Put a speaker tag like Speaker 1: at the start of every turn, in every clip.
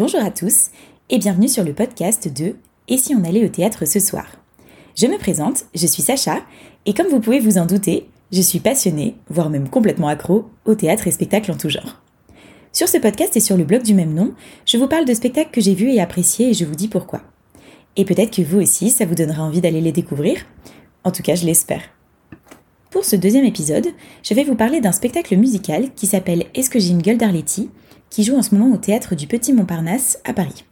Speaker 1: Bonjour à tous et bienvenue sur le podcast de Et si on allait au théâtre ce soir? Je me présente, je suis Sacha et comme vous pouvez vous en douter, je suis passionnée, voire même complètement accro, au théâtre et spectacles en tout genre. Sur ce podcast et sur le blog du même nom, je vous parle de spectacles que j'ai vus et appréciés et je vous dis pourquoi. Et peut-être que vous aussi, ça vous donnera envie d'aller les découvrir. En tout cas, je l'espère. Pour ce deuxième épisode, je vais vous parler d'un spectacle musical qui s'appelle Est-ce que j'ai une gueule d'Arletty? Qui joue en ce moment au théâtre du Petit Montparnasse à Paris.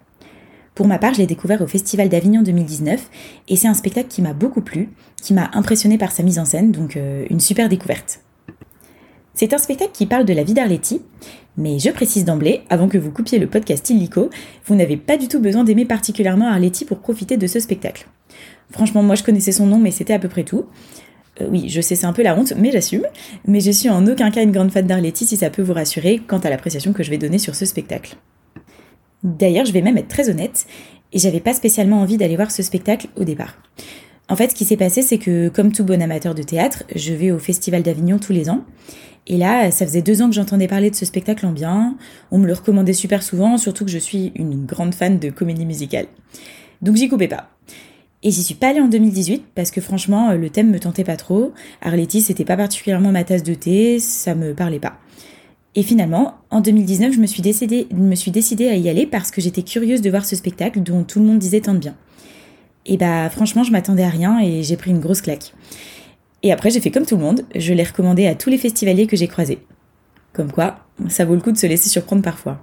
Speaker 1: Pour ma part, je l'ai découvert au Festival d'Avignon 2019 et c'est un spectacle qui m'a beaucoup plu, qui m'a impressionné par sa mise en scène, donc euh, une super découverte. C'est un spectacle qui parle de la vie d'Arletty, mais je précise d'emblée, avant que vous coupiez le podcast illico, vous n'avez pas du tout besoin d'aimer particulièrement Arletty pour profiter de ce spectacle. Franchement, moi je connaissais son nom, mais c'était à peu près tout. Euh, oui, je sais, c'est un peu la honte, mais j'assume. Mais je suis en aucun cas une grande fan d'Arletty si ça peut vous rassurer quant à l'appréciation que je vais donner sur ce spectacle. D'ailleurs, je vais même être très honnête, et j'avais pas spécialement envie d'aller voir ce spectacle au départ. En fait, ce qui s'est passé, c'est que, comme tout bon amateur de théâtre, je vais au Festival d'Avignon tous les ans. Et là, ça faisait deux ans que j'entendais parler de ce spectacle en bien. On me le recommandait super souvent, surtout que je suis une grande fan de comédie musicale. Donc j'y coupais pas. Et j'y suis pas allée en 2018 parce que franchement, euh, le thème me tentait pas trop. Arletty, c'était pas particulièrement ma tasse de thé, ça me parlait pas. Et finalement, en 2019, je me suis, décidée, me suis décidée à y aller parce que j'étais curieuse de voir ce spectacle dont tout le monde disait tant de bien. Et bah franchement, je m'attendais à rien et j'ai pris une grosse claque. Et après, j'ai fait comme tout le monde, je l'ai recommandé à tous les festivaliers que j'ai croisés. Comme quoi, ça vaut le coup de se laisser surprendre parfois.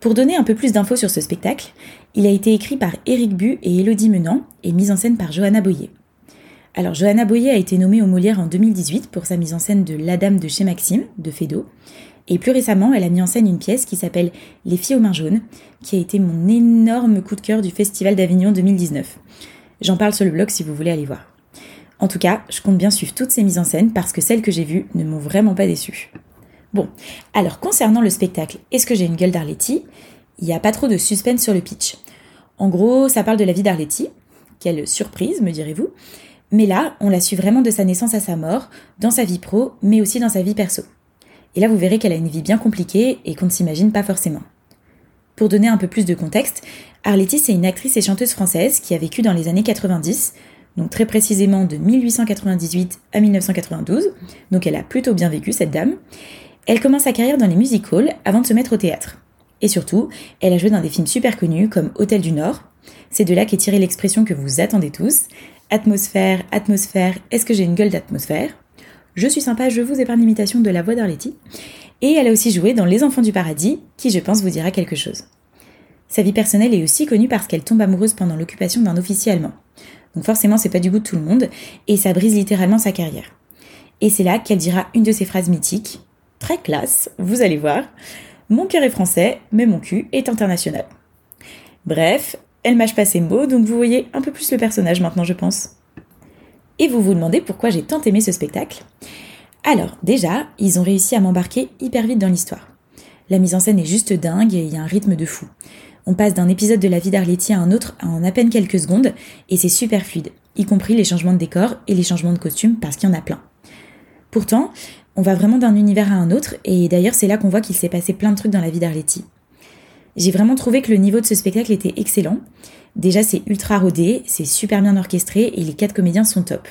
Speaker 1: Pour donner un peu plus d'infos sur ce spectacle, il a été écrit par Éric Bu et Élodie Menant et mis en scène par Johanna Boyer. Alors Johanna Boyer a été nommée au Molière en 2018 pour sa mise en scène de La Dame de chez Maxime, de Fédo, et plus récemment elle a mis en scène une pièce qui s'appelle Les filles aux mains jaunes, qui a été mon énorme coup de cœur du Festival d'Avignon 2019. J'en parle sur le blog si vous voulez aller voir. En tout cas, je compte bien suivre toutes ces mises en scène parce que celles que j'ai vues ne m'ont vraiment pas déçue. Bon, alors concernant le spectacle Est-ce que j'ai une gueule d'Arletty? Il n'y a pas trop de suspense sur le pitch. En gros, ça parle de la vie d'Arletty. Quelle surprise, me direz-vous. Mais là, on la suit vraiment de sa naissance à sa mort, dans sa vie pro, mais aussi dans sa vie perso. Et là, vous verrez qu'elle a une vie bien compliquée et qu'on ne s'imagine pas forcément. Pour donner un peu plus de contexte, Arletty, c'est une actrice et chanteuse française qui a vécu dans les années 90, donc très précisément de 1898 à 1992, donc elle a plutôt bien vécu cette dame, elle commence sa carrière dans les music halls avant de se mettre au théâtre. Et surtout, elle a joué dans des films super connus comme Hôtel du Nord. C'est de là qu'est tirée l'expression que vous attendez tous. Atmosphère, atmosphère, est-ce que j'ai une gueule d'atmosphère? Je suis sympa, je vous épargne l'imitation de la voix d'Arletty. Et elle a aussi joué dans Les Enfants du Paradis, qui je pense vous dira quelque chose. Sa vie personnelle est aussi connue parce qu'elle tombe amoureuse pendant l'occupation d'un officier allemand. Donc forcément, c'est pas du goût de tout le monde, et ça brise littéralement sa carrière. Et c'est là qu'elle dira une de ses phrases mythiques, très classe, vous allez voir. Mon cœur est français, mais mon cul est international. Bref, elle mâche pas ses mots, donc vous voyez un peu plus le personnage maintenant, je pense. Et vous vous demandez pourquoi j'ai tant aimé ce spectacle Alors, déjà, ils ont réussi à m'embarquer hyper vite dans l'histoire. La mise en scène est juste dingue et il y a un rythme de fou. On passe d'un épisode de la vie d'Arletty à un autre en à peine quelques secondes et c'est super fluide, y compris les changements de décor et les changements de costume parce qu'il y en a plein. Pourtant, on va vraiment d'un univers à un autre, et d'ailleurs c'est là qu'on voit qu'il s'est passé plein de trucs dans la vie d'Arletty. J'ai vraiment trouvé que le niveau de ce spectacle était excellent. Déjà c'est ultra rodé, c'est super bien orchestré, et les quatre comédiens sont top.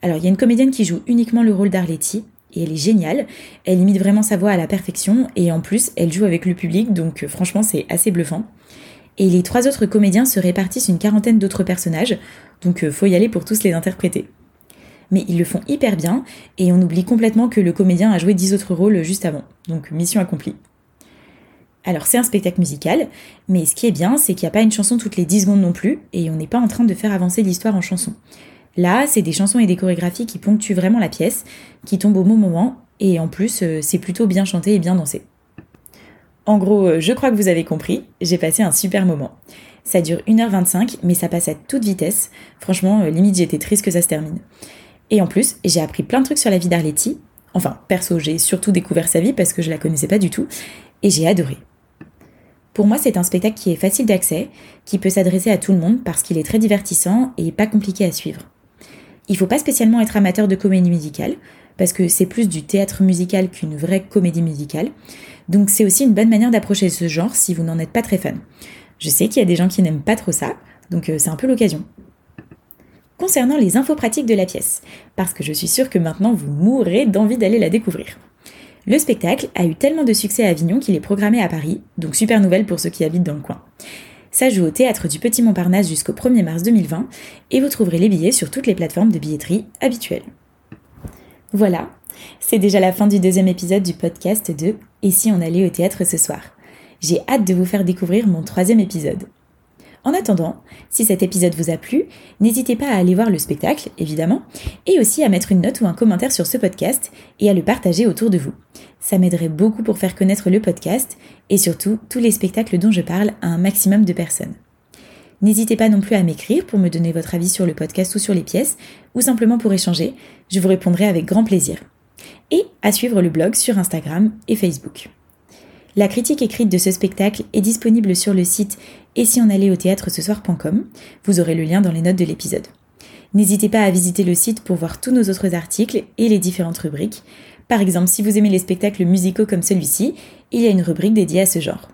Speaker 1: Alors il y a une comédienne qui joue uniquement le rôle d'Arletty, et elle est géniale, elle imite vraiment sa voix à la perfection, et en plus elle joue avec le public, donc euh, franchement c'est assez bluffant. Et les trois autres comédiens se répartissent une quarantaine d'autres personnages, donc euh, faut y aller pour tous les interpréter mais ils le font hyper bien et on oublie complètement que le comédien a joué dix autres rôles juste avant. Donc mission accomplie. Alors c'est un spectacle musical, mais ce qui est bien, c'est qu'il n'y a pas une chanson toutes les 10 secondes non plus, et on n'est pas en train de faire avancer l'histoire en chanson. Là, c'est des chansons et des chorégraphies qui ponctuent vraiment la pièce, qui tombent au bon moment, et en plus, euh, c'est plutôt bien chanté et bien dansé. En gros, euh, je crois que vous avez compris, j'ai passé un super moment. Ça dure 1h25, mais ça passe à toute vitesse. Franchement, euh, limite j'étais triste que ça se termine. Et en plus, j'ai appris plein de trucs sur la vie d'Arletty. Enfin, perso, j'ai surtout découvert sa vie parce que je la connaissais pas du tout. Et j'ai adoré. Pour moi, c'est un spectacle qui est facile d'accès, qui peut s'adresser à tout le monde parce qu'il est très divertissant et pas compliqué à suivre. Il faut pas spécialement être amateur de comédie musicale. parce que c'est plus du théâtre musical qu'une vraie comédie musicale. Donc c'est aussi une bonne manière d'approcher ce genre si vous n'en êtes pas très fan. Je sais qu'il y a des gens qui n'aiment pas trop ça, donc euh, c'est un peu l'occasion. Concernant les infos pratiques de la pièce, parce que je suis sûre que maintenant vous mourrez d'envie d'aller la découvrir. Le spectacle a eu tellement de succès à Avignon qu'il est programmé à Paris, donc super nouvelle pour ceux qui habitent dans le coin. Ça joue au théâtre du Petit Montparnasse jusqu'au 1er mars 2020 et vous trouverez les billets sur toutes les plateformes de billetterie habituelles. Voilà, c'est déjà la fin du deuxième épisode du podcast de Et si on allait au théâtre ce soir? J'ai hâte de vous faire découvrir mon troisième épisode. En attendant, si cet épisode vous a plu, n'hésitez pas à aller voir le spectacle, évidemment, et aussi à mettre une note ou un commentaire sur ce podcast et à le partager autour de vous. Ça m'aiderait beaucoup pour faire connaître le podcast et surtout tous les spectacles dont je parle à un maximum de personnes. N'hésitez pas non plus à m'écrire pour me donner votre avis sur le podcast ou sur les pièces, ou simplement pour échanger, je vous répondrai avec grand plaisir. Et à suivre le blog sur Instagram et Facebook. La critique écrite de ce spectacle est disponible sur le site et si on allait au théâtre ce soir.com. Vous aurez le lien dans les notes de l'épisode. N'hésitez pas à visiter le site pour voir tous nos autres articles et les différentes rubriques. Par exemple, si vous aimez les spectacles musicaux comme celui-ci, il y a une rubrique dédiée à ce genre.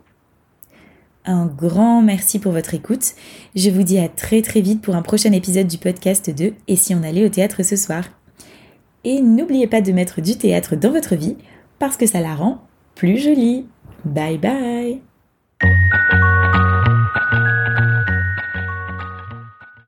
Speaker 1: Un grand merci pour votre écoute. Je vous dis à très très vite pour un prochain épisode du podcast de Et si on allait au théâtre ce soir. Et n'oubliez pas de mettre du théâtre dans votre vie parce que ça la rend plus jolie. Bye bye